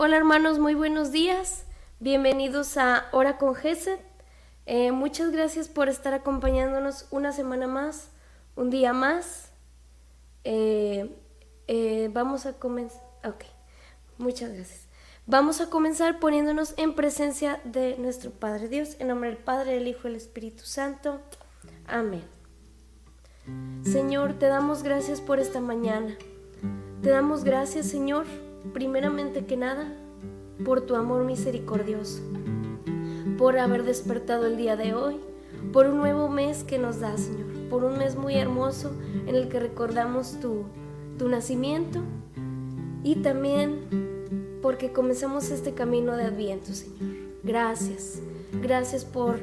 Hola hermanos, muy buenos días. Bienvenidos a Hora con Gesed. Eh, muchas gracias por estar acompañándonos una semana más, un día más. Eh, eh, vamos a comenzar. Ok, muchas gracias. Vamos a comenzar poniéndonos en presencia de nuestro Padre Dios, en nombre del Padre, del Hijo y del Espíritu Santo. Amén. Señor, te damos gracias por esta mañana. Te damos gracias, Señor, primeramente que nada, por tu amor misericordioso, por haber despertado el día de hoy, por un nuevo mes que nos da, Señor, por un mes muy hermoso en el que recordamos tu, tu nacimiento y también porque comenzamos este camino de Adviento, Señor. Gracias, gracias por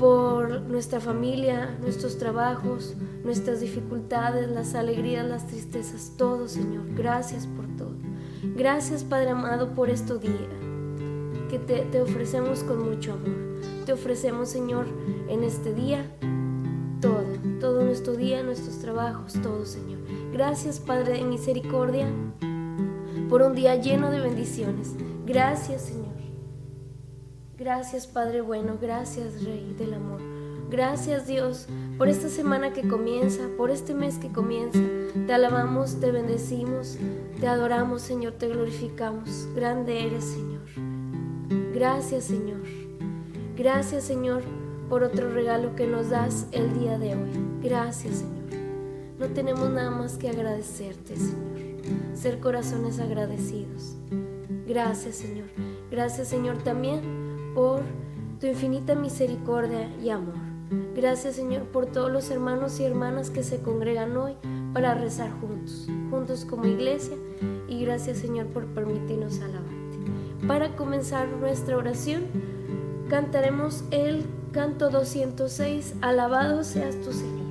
por nuestra familia, nuestros trabajos, nuestras dificultades, las alegrías, las tristezas, todo, Señor. Gracias por todo. Gracias, Padre amado, por este día que te, te ofrecemos con mucho amor. Te ofrecemos, Señor, en este día todo, todo nuestro día, nuestros trabajos, todo, Señor. Gracias, Padre de misericordia, por un día lleno de bendiciones. Gracias, Señor Gracias Padre bueno, gracias Rey del Amor. Gracias Dios por esta semana que comienza, por este mes que comienza. Te alabamos, te bendecimos, te adoramos Señor, te glorificamos. Grande eres Señor. Gracias Señor. Gracias Señor por otro regalo que nos das el día de hoy. Gracias Señor. No tenemos nada más que agradecerte Señor. Ser corazones agradecidos. Gracias Señor. Gracias Señor también por tu infinita misericordia y amor. Gracias Señor por todos los hermanos y hermanas que se congregan hoy para rezar juntos, juntos como iglesia y gracias Señor por permitirnos alabarte. Para comenzar nuestra oración cantaremos el canto 206, Alabado seas tu Señor,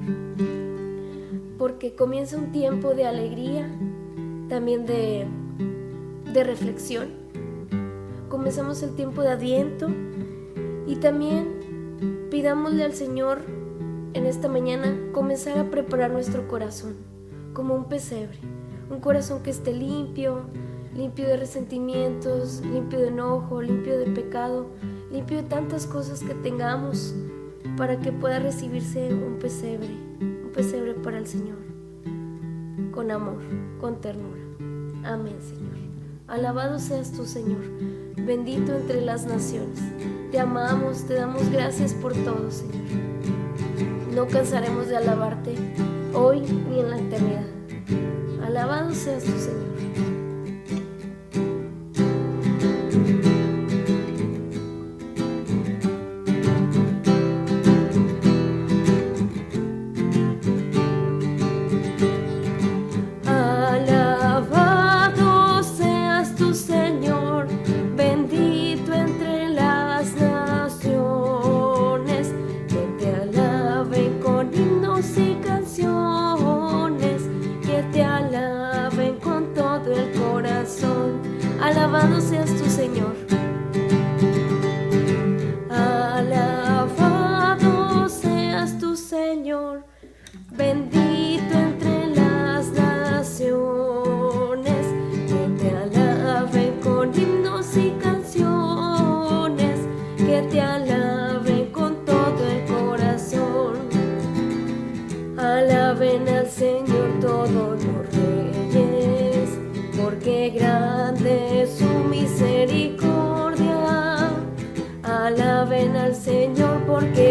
porque comienza un tiempo de alegría, también de, de reflexión comenzamos el tiempo de Adviento y también pidámosle al Señor en esta mañana comenzar a preparar nuestro corazón como un pesebre, un corazón que esté limpio, limpio de resentimientos, limpio de enojo, limpio de pecado, limpio de tantas cosas que tengamos para que pueda recibirse un pesebre, un pesebre para el Señor, con amor, con ternura. Amén, Señor. Alabado seas tú, Señor bendito entre las naciones. Te amamos, te damos gracias por todo, Señor. No cansaremos de alabarte hoy ni en la eternidad. Alabado seas tu Señor. al Señor porque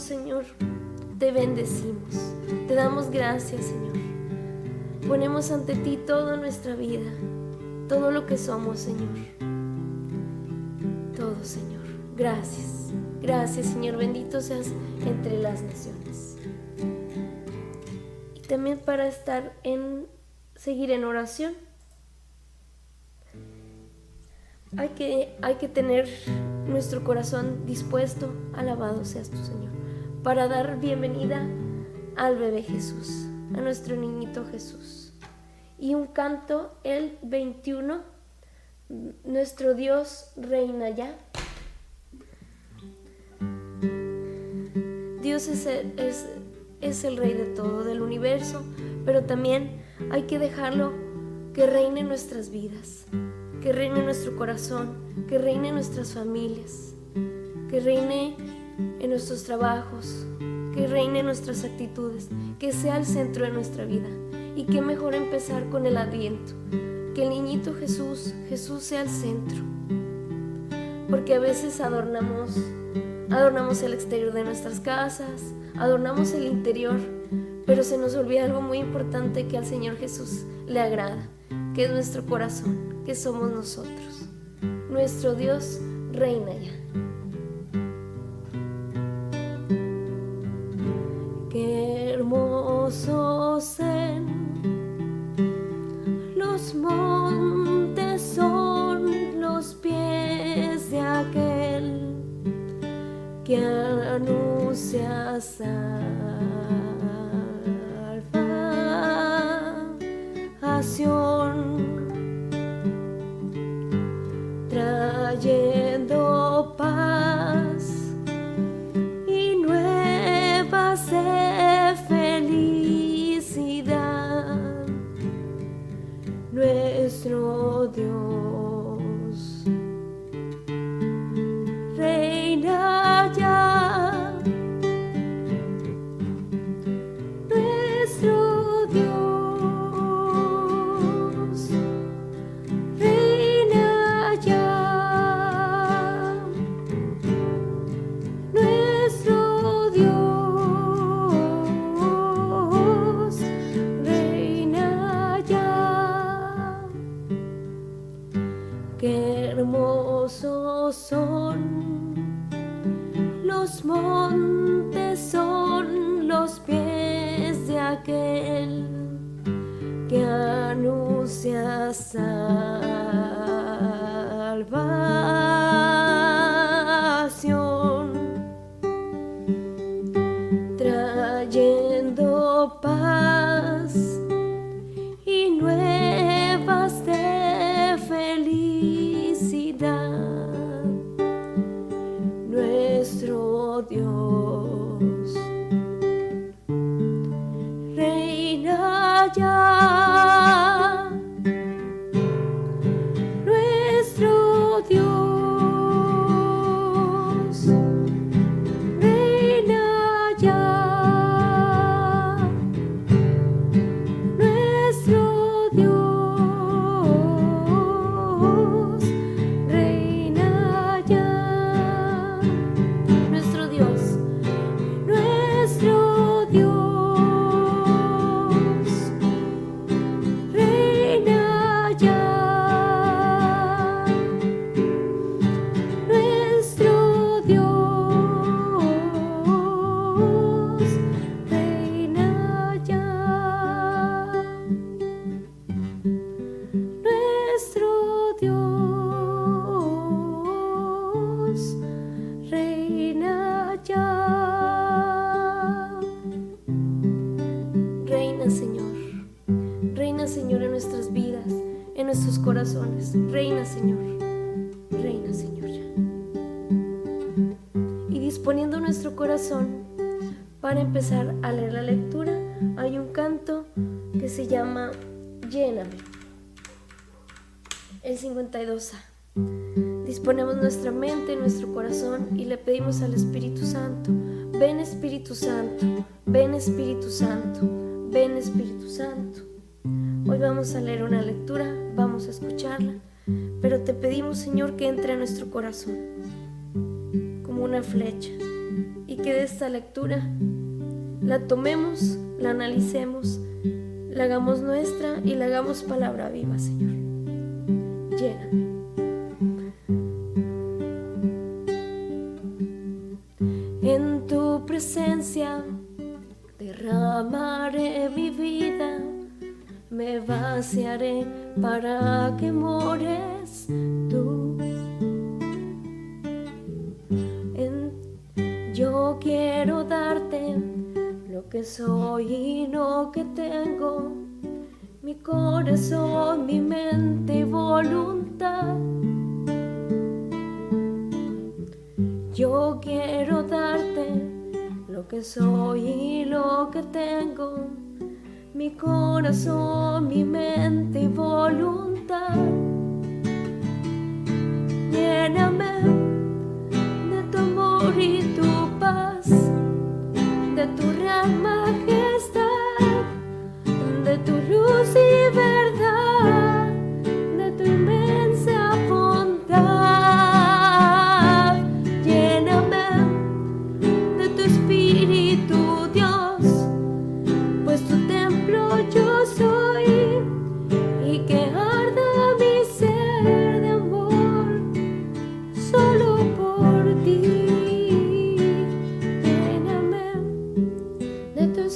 Señor. Te bendecimos. Te damos gracias, Señor. Ponemos ante ti toda nuestra vida, todo lo que somos, Señor. Todo, Señor. Gracias. Gracias, Señor. Bendito seas entre las naciones. Y también para estar en seguir en oración. Hay que, hay que tener nuestro corazón dispuesto. Alabado seas tu Señor para dar bienvenida al bebé Jesús, a nuestro niñito Jesús. Y un canto, el 21, nuestro Dios reina ya. Dios es es, es el rey de todo, del universo, pero también hay que dejarlo que reine nuestras vidas, que reine en nuestro corazón, que reine en nuestras familias, que reine en nuestros trabajos, que reine en nuestras actitudes, que sea el centro de nuestra vida. Y qué mejor empezar con el adviento, que el niñito Jesús, Jesús sea el centro. Porque a veces adornamos, adornamos el exterior de nuestras casas, adornamos el interior, pero se nos olvida algo muy importante que al Señor Jesús le agrada, que es nuestro corazón, que somos nosotros. Nuestro Dios reina ya. Santo, ven Espíritu Santo, ven Espíritu Santo. Hoy vamos a leer una lectura, vamos a escucharla, pero te pedimos Señor que entre a nuestro corazón como una flecha y que de esta lectura la tomemos, la analicemos, la hagamos nuestra y la hagamos palabra viva, Señor. Lléname. Derramaré mi vida, me vaciaré para que mores tú. yo quiero darte lo que soy y lo que tengo, mi corazón, mi mente y voluntad. Yo quiero que soy y lo que tengo, mi corazón, mi mente y voluntad. Lléname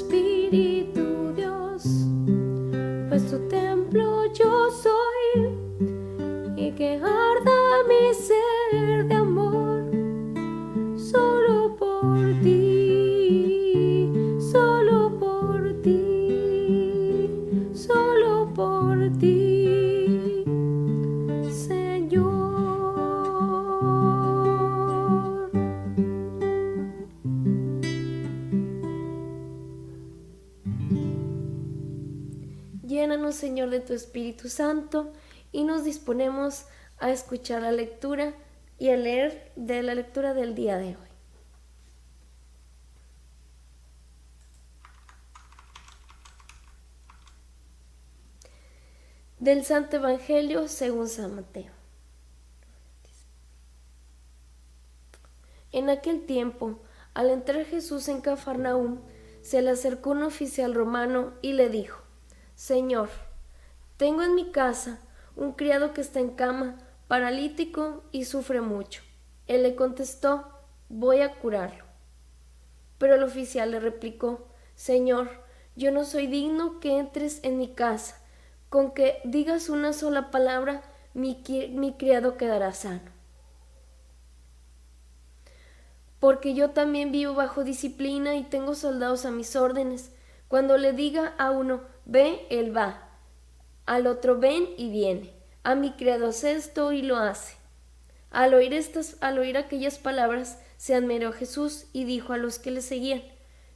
de tu Espíritu Santo y nos disponemos a escuchar la lectura y a leer de la lectura del día de hoy. Del Santo Evangelio según San Mateo. En aquel tiempo, al entrar Jesús en Cafarnaúm, se le acercó un oficial romano y le dijo, Señor, tengo en mi casa un criado que está en cama, paralítico y sufre mucho. Él le contestó, voy a curarlo. Pero el oficial le replicó, Señor, yo no soy digno que entres en mi casa. Con que digas una sola palabra, mi, criado quedará sano. Porque yo también vivo bajo disciplina y tengo soldados a mis órdenes. Cuando le diga a uno, ve, él va. Al otro, ven y viene. A mi criado hace esto y lo hace. Al oír, estas, al oír aquellas palabras, se admiró Jesús y dijo a los que le seguían,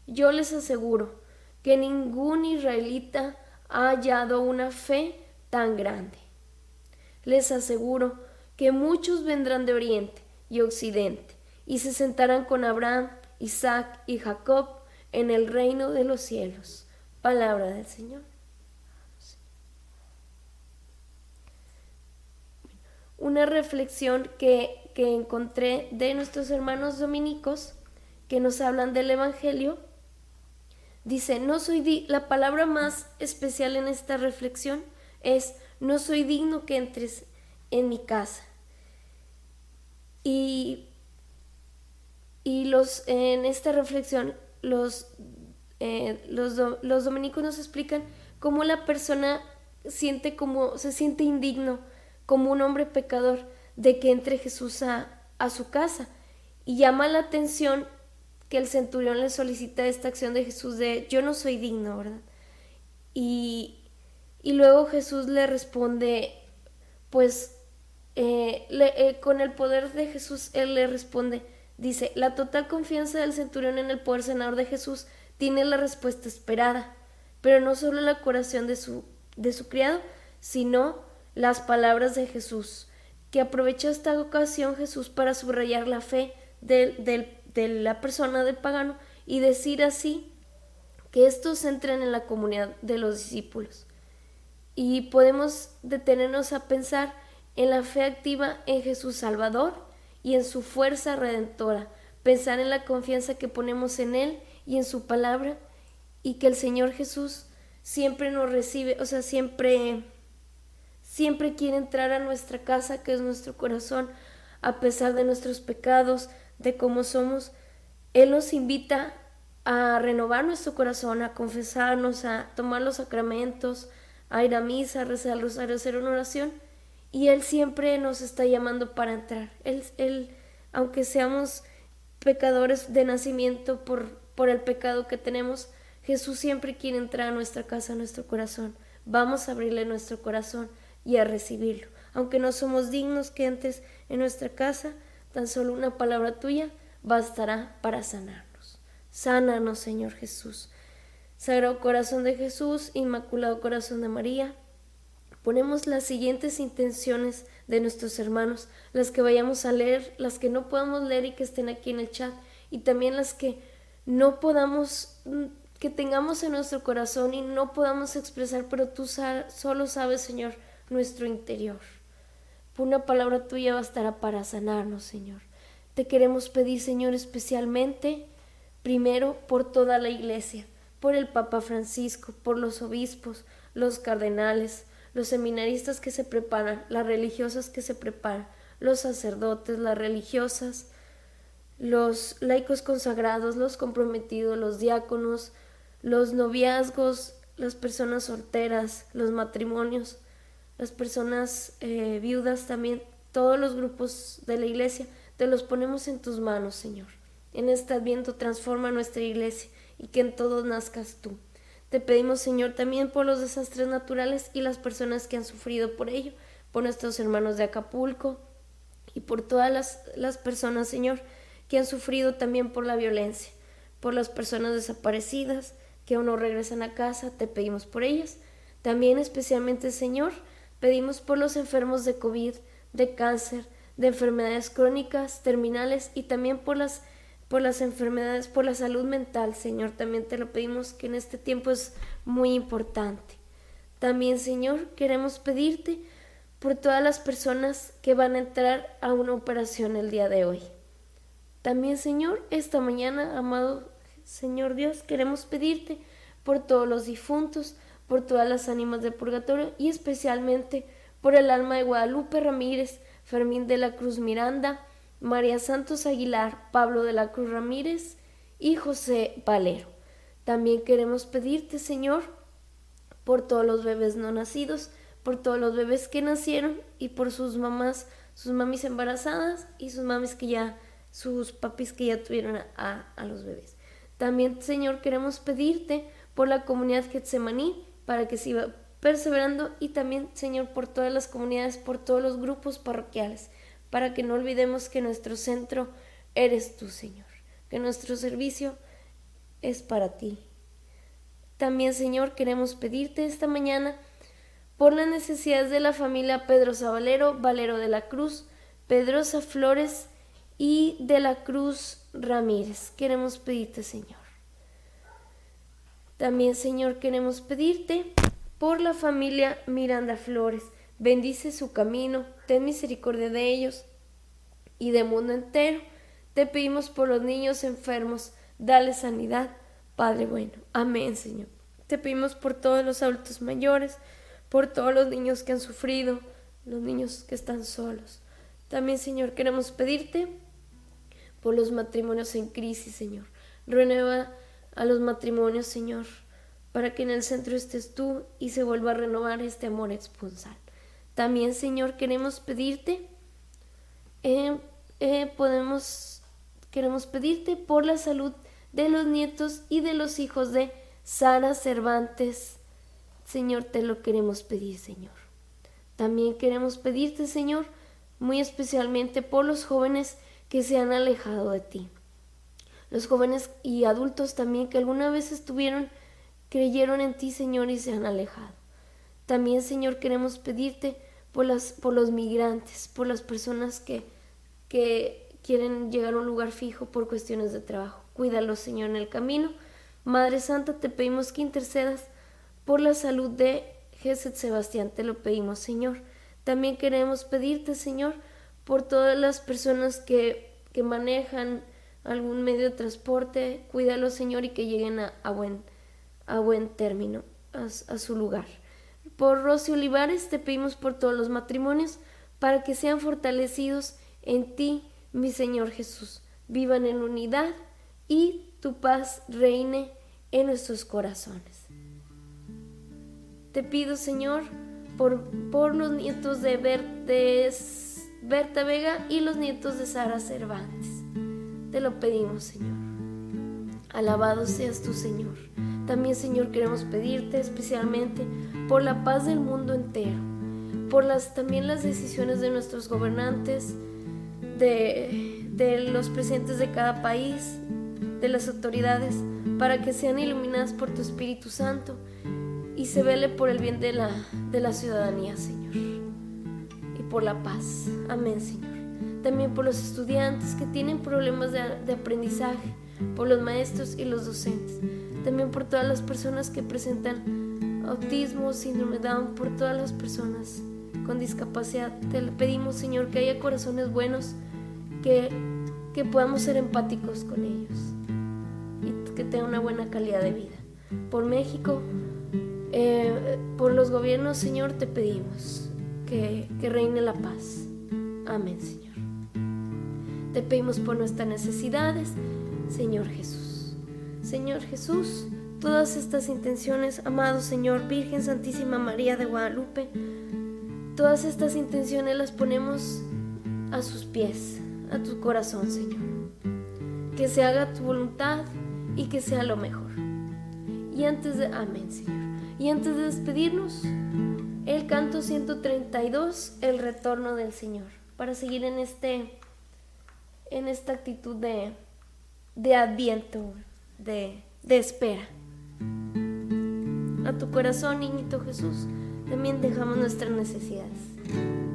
yo les aseguro que ningún israelita ha hallado una fe tan grande. Les aseguro que muchos vendrán de oriente y occidente y se sentarán con Abraham, Isaac y Jacob en el reino de los cielos. Palabra del Señor. Una reflexión que, que encontré de nuestros hermanos dominicos que nos hablan del Evangelio. Dice, no soy la palabra más especial en esta reflexión es, no soy digno que entres en mi casa. Y, y los, en esta reflexión los, eh, los, los dominicos nos explican cómo la persona siente como, se siente indigno como un hombre pecador de que entre Jesús a, a su casa. Y llama la atención que el centurión le solicita esta acción de Jesús de yo no soy digno, ¿verdad? Y, y luego Jesús le responde pues eh, eh, con el poder de Jesús, él le responde, dice, la total confianza del centurión en el poder sanador de Jesús tiene la respuesta esperada, pero no solo la curación de su, de su criado, sino las palabras de Jesús, que aprovechó esta ocasión Jesús para subrayar la fe de, la persona del pagano y decir así que estos entren en la comunidad de los discípulos. Y podemos detenernos a pensar en la fe activa en Jesús Salvador y en su fuerza redentora, pensar en la confianza que ponemos en Él y en su palabra y que el Señor Jesús siempre nos recibe, o sea, siempre, siempre quiere entrar a nuestra casa, que es nuestro corazón, a pesar de nuestros pecados, de cómo somos. Él nos invita a renovar nuestro corazón, a confesarnos, a tomar los sacramentos, a ir a misa, a rezar rosario, a hacer una oración y Él siempre nos está llamando para entrar. Él, él aunque seamos pecadores de nacimiento por, por el pecado que tenemos, Jesús siempre quiere entrar a nuestra casa, a nuestro corazón. Vamos a abrirle nuestro corazón y a recibirlo. Aunque no somos dignos que entres en nuestra casa, tan solo una palabra tuya bastará para sanarnos. Sánanos, Señor Jesús. Sagrado Corazón de Jesús, Inmaculado Corazón de María, ponemos las siguientes intenciones de nuestros hermanos, las que vayamos a leer, las que no podamos leer y que estén aquí en el chat, y también las que no podamos, mm, que tengamos en nuestro corazón y no podamos expresar, pero tú solo sabes, Señor, nuestro interior. Una palabra tuya bastará para sanarnos, Señor. Te queremos pedir, Señor, especialmente, primero, por toda la iglesia, por el Papa Francisco, por los obispos, los cardenales, los seminaristas que se preparan, las religiosas que se preparan, los sacerdotes, las religiosas, los laicos consagrados, los comprometidos, los diáconos, los noviazgos, las personas solteras, los matrimonios, las personas eh, viudas también, todos los grupos de la iglesia, te los ponemos en tus manos, Señor. En este adviento transforma nuestra iglesia y que en todos nazcas tú. Te pedimos, Señor, también por los desastres naturales y las personas que han sufrido por ello, por nuestros hermanos de Acapulco y por todas las, las personas, Señor, que han sufrido también por la violencia, por las personas desaparecidas que aún no regresan a casa, te pedimos por ellas. También especialmente, Señor, pedimos por los enfermos de COVID, de cáncer, de enfermedades crónicas, terminales y también por las por las enfermedades, por la salud mental, Señor. También te lo pedimos que en este tiempo es muy importante. También, Señor, queremos pedirte por todas las personas que van a entrar a una operación el día de hoy. También, Señor, esta mañana, amado Señor Dios, queremos pedirte por todos los difuntos, por todas las ánimas del purgatorio y especialmente por el alma de Guadalupe Ramírez, Fermín de la Cruz Miranda, María Santos Aguilar, Pablo de la Cruz Ramírez y José Valero. También queremos pedirte, Señor, por todos los bebés no nacidos, por todos los bebés que nacieron y por sus mamás, sus mamis embarazadas y sus mamis que ya, sus papis que ya tuvieron a, los bebés. También, Señor, queremos pedirte por la comunidad Getsemaní para que siga perseverando y también, Señor, por todas las comunidades, por todos los grupos parroquiales para que no olvidemos que nuestro centro eres tú, Señor, que nuestro servicio es para ti. También, Señor, queremos pedirte esta mañana por las necesidades de la familia Pedro Zavalero, Valero de la Cruz, Pedrosa Flores y de la Cruz Ramírez. Queremos pedirte, Señor. También, Señor, queremos pedirte por la familia Miranda Flores, bendice su camino, ten misericordia de ellos y del mundo entero. Te pedimos por los niños enfermos, dale sanidad, Padre bueno. Amén, Señor. Te pedimos por todos los adultos mayores, por todos los niños que han sufrido, los niños que están solos. También, Señor, queremos pedirte por los matrimonios en crisis, Señor. Renueva a los matrimonios, Señor, para que en el centro estés tú y se vuelva a renovar este amor expulsar. También, Señor, queremos pedirte, eh, eh, podemos, queremos pedirte por la salud de los nietos y de los hijos de Sara Cervantes. Señor, te lo queremos pedir, Señor. También queremos pedirte, Señor, muy especialmente por los jóvenes que se han alejado de ti. Los jóvenes y adultos también que alguna vez estuvieron, creyeron en ti, Señor, y se han alejado. También, Señor, queremos pedirte por, por los migrantes, por las personas que, que quieren llegar a un lugar fijo por cuestiones de trabajo. Cuídalos, Señor, en el camino. Madre Santa, te pedimos que intercedas por la salud de Jesús Sebastián, te lo pedimos, Señor. También queremos pedirte, Señor, por todas las personas que, que manejan algún medio de transporte, cuídalos, Señor, y que lleguen a, a, buen, a buen término, a, su lugar. Por Rosy Olivares te pedimos por todos los matrimonios, para que sean fortalecidos en ti, mi Señor Jesús. Vivan en unidad y tu paz reine en nuestros corazones. Te pido, Señor, por, por los nietos de, Berta Vega y los nietos de Sara Cervantes. Te lo pedimos, Señor. Alabado seas tú, Señor. También, Señor, queremos pedirte especialmente por la paz del mundo entero, por las, también las decisiones de nuestros gobernantes, de, de los presidentes de cada país, de las autoridades, para que sean iluminadas por tu Espíritu Santo y se vele por el bien de la, de la ciudadanía, Señor, y por la paz. Amén, Señor. También por los estudiantes que tienen problemas de, de aprendizaje, por los maestros y los docentes. También por todas las personas que presentan autismo, síndrome Down, por todas las personas con discapacidad. Te pedimos, Señor, que haya corazones buenos, que, que podamos ser empáticos con ellos y que tengan una buena calidad de vida. Por México, eh, por los gobiernos, Señor, te pedimos que, que reine la paz. Amén, Señor. Te pedimos por nuestras necesidades, Señor Jesús. Señor Jesús, todas estas intenciones, amado Señor, Virgen Santísima María de Guadalupe, todas estas intenciones las ponemos a sus pies, a tu corazón, Señor. Que se haga tu voluntad y que sea lo mejor. Y antes de... Amén, Señor. Y antes de despedirnos, el canto 132, el retorno del Señor, para seguir en este en esta actitud de, de adviento, de, de espera. A tu corazón, niñito Jesús, también dejamos nuestras necesidades.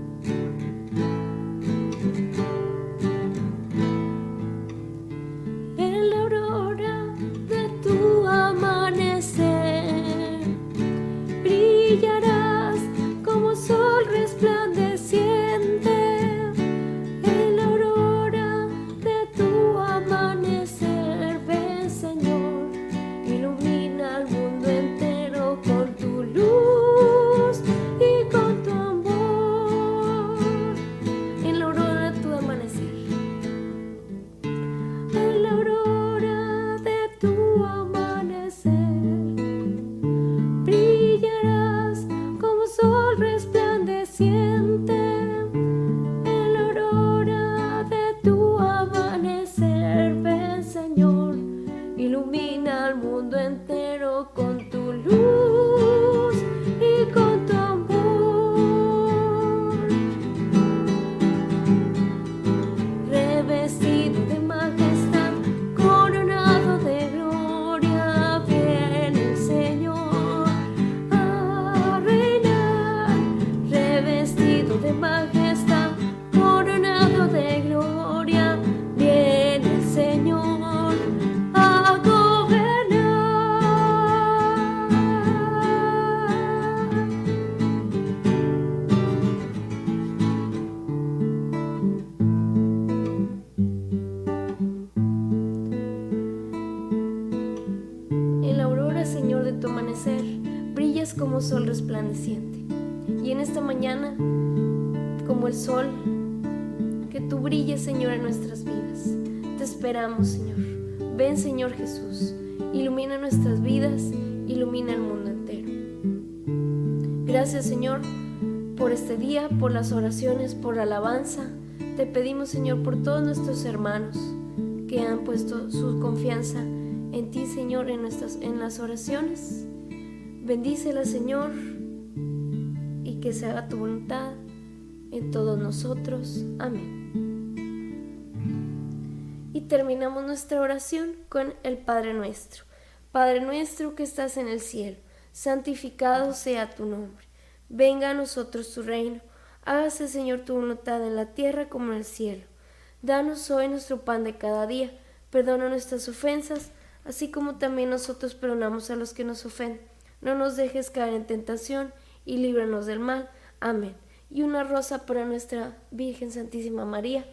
Como sol resplandeciente. Y en esta mañana, como el sol, que tú brilles, Señor, en nuestras vidas. Te esperamos, Señor. Ven, Señor Jesús. Ilumina nuestras vidas, ilumina el mundo entero. Gracias, Señor, por este día, por las oraciones, por la alabanza. Te pedimos, Señor, por todos nuestros hermanos que han puesto su confianza en ti, Señor, en, nuestras, en las oraciones. Bendícela, Señor, y que se haga tu voluntad en todos nosotros. Amén. Y terminamos nuestra oración con el Padre nuestro. Padre nuestro que estás en el cielo, santificado sea tu nombre. Venga a nosotros tu reino. Hágase, Señor, tu voluntad en la tierra como en el cielo. Danos hoy nuestro pan de cada día. Perdona nuestras ofensas, así como también nosotros perdonamos a los que nos ofenden. No nos dejes caer en tentación y líbranos del mal. Amén y una rosa para nuestra Virgen Santísima María.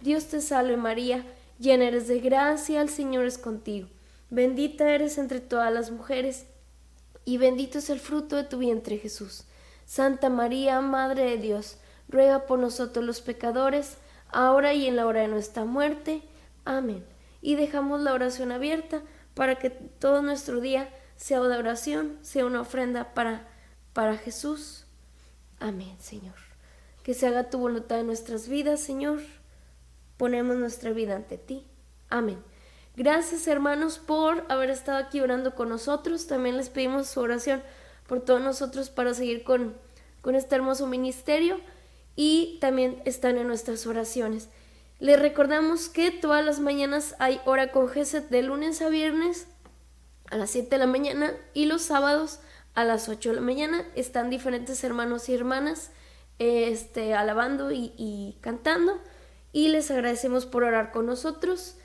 Dios te salve María, llena eres de gracia, el Señor es contigo. Bendita eres entre todas las mujeres, y bendito es el fruto de tu vientre Jesús. Santa María, Madre de Dios, ruega por nosotros los pecadores, ahora y en la hora de nuestra muerte. Amén. Y dejamos la oración abierta para que todo nuestro día sea una oración, sea una ofrenda para, para Jesús. Amén, Señor. Que se haga tu voluntad en nuestras vidas, Señor. Ponemos nuestra vida ante ti. Amén. Gracias, hermanos, por haber estado aquí orando con nosotros. También les pedimos su oración por todos nosotros para seguir con, con este hermoso ministerio y también están en nuestras oraciones. Les recordamos que todas las mañanas hay hora con Geset de lunes a viernes a las 7 de la mañana y los sábados a las 8 de la mañana. Están diferentes hermanos y hermanas este, alabando y, cantando. Y les agradecemos por orar con nosotros.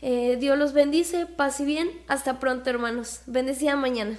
Eh, Dios los bendice, paz y bien. Hasta pronto, hermanos. Bendecida mañana.